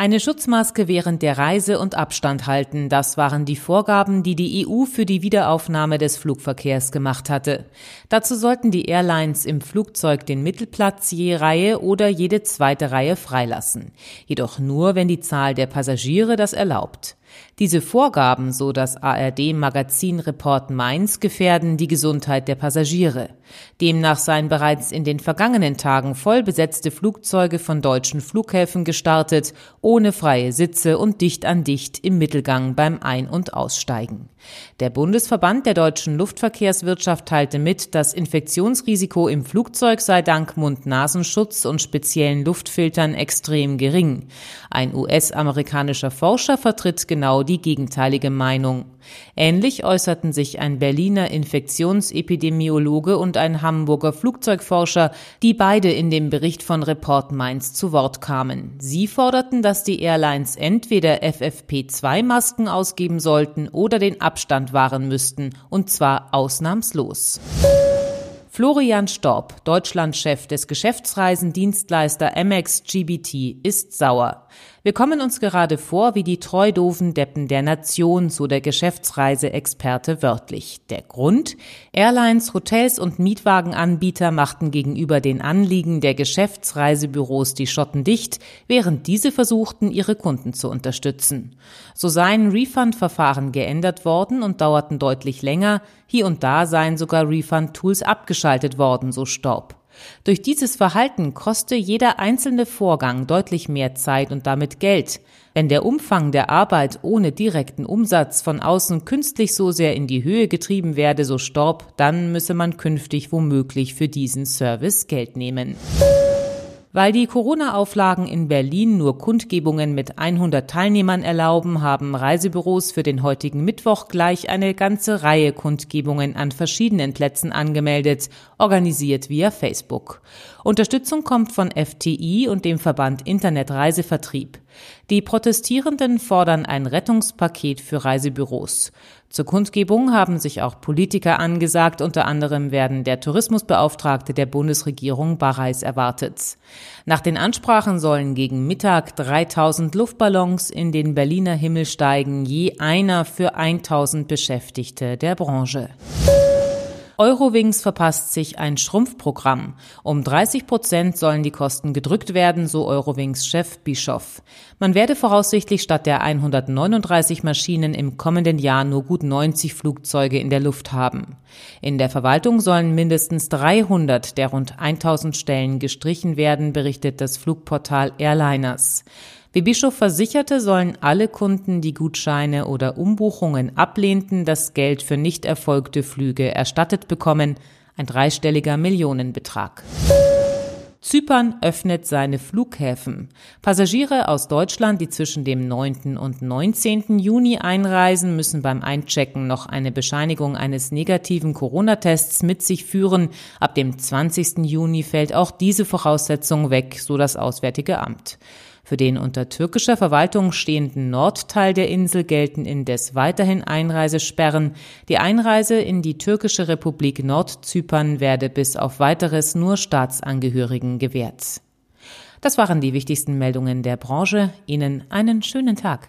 Eine Schutzmaske während der Reise und Abstand halten, das waren die Vorgaben, die die EU für die Wiederaufnahme des Flugverkehrs gemacht hatte. Dazu sollten die Airlines im Flugzeug den Mittelplatz je Reihe oder jede zweite Reihe freilassen. Jedoch nur, wenn die Zahl der Passagiere das erlaubt. Diese Vorgaben, so das ARD-Magazin Report Mainz, gefährden die Gesundheit der Passagiere. Demnach seien bereits in den vergangenen Tagen voll besetzte Flugzeuge von deutschen Flughäfen gestartet, ohne freie Sitze und dicht an dicht im Mittelgang beim Ein- und Aussteigen. Der Bundesverband der deutschen Luftverkehrswirtschaft teilte mit, das Infektionsrisiko im Flugzeug sei dank Mund-Nasenschutz und speziellen Luftfiltern extrem gering. Ein US-amerikanischer Forscher vertritt genau die gegenteilige Meinung. Ähnlich äußerten sich ein Berliner Infektionsepidemiologe und ein Hamburger Flugzeugforscher, die beide in dem Bericht von Report Mainz zu Wort kamen. Sie forderten, dass die Airlines entweder FFP2-Masken ausgeben sollten oder den Abstand wahren müssten, und zwar ausnahmslos. Florian Storb, Deutschlandchef des Geschäftsreisendienstleister Amex GBT, ist sauer. Wir kommen uns gerade vor wie die treudoven Deppen der Nation, so der Geschäftsreiseexperte wörtlich. Der Grund? Airlines, Hotels und Mietwagenanbieter machten gegenüber den Anliegen der Geschäftsreisebüros die Schotten dicht, während diese versuchten, ihre Kunden zu unterstützen. So seien Refund-Verfahren geändert worden und dauerten deutlich länger, hier und da seien sogar Refund-Tools abgeschaltet worden, so Staub. Durch dieses Verhalten koste jeder einzelne Vorgang deutlich mehr Zeit und damit Geld. Wenn der Umfang der Arbeit ohne direkten Umsatz von außen künstlich so sehr in die Höhe getrieben werde, so Storb, dann müsse man künftig womöglich für diesen Service Geld nehmen. Weil die Corona-Auflagen in Berlin nur Kundgebungen mit 100 Teilnehmern erlauben, haben Reisebüros für den heutigen Mittwoch gleich eine ganze Reihe Kundgebungen an verschiedenen Plätzen angemeldet, organisiert via Facebook. Unterstützung kommt von FTI und dem Verband Internet Reisevertrieb. Die Protestierenden fordern ein Rettungspaket für Reisebüros. Zur Kundgebung haben sich auch Politiker angesagt, unter anderem werden der Tourismusbeauftragte der Bundesregierung Barreis erwartet. Nach den Ansprachen sollen gegen Mittag 3000 Luftballons in den Berliner Himmel steigen, je einer für 1000 Beschäftigte der Branche. Eurowings verpasst sich ein Schrumpfprogramm. Um 30 Prozent sollen die Kosten gedrückt werden, so Eurowings-Chef Bischoff. Man werde voraussichtlich statt der 139 Maschinen im kommenden Jahr nur gut 90 Flugzeuge in der Luft haben. In der Verwaltung sollen mindestens 300 der rund 1000 Stellen gestrichen werden, berichtet das Flugportal Airliners. Wie Bischof versicherte, sollen alle Kunden, die Gutscheine oder Umbuchungen ablehnten, das Geld für nicht erfolgte Flüge erstattet bekommen, ein dreistelliger Millionenbetrag. Zypern öffnet seine Flughäfen. Passagiere aus Deutschland, die zwischen dem 9. und 19. Juni einreisen, müssen beim Einchecken noch eine Bescheinigung eines negativen Corona-Tests mit sich führen. Ab dem 20. Juni fällt auch diese Voraussetzung weg, so das Auswärtige Amt. Für den unter türkischer Verwaltung stehenden Nordteil der Insel gelten indes weiterhin Einreisesperren. Die Einreise in die türkische Republik Nordzypern werde bis auf weiteres nur Staatsangehörigen gewährt. Das waren die wichtigsten Meldungen der Branche. Ihnen einen schönen Tag.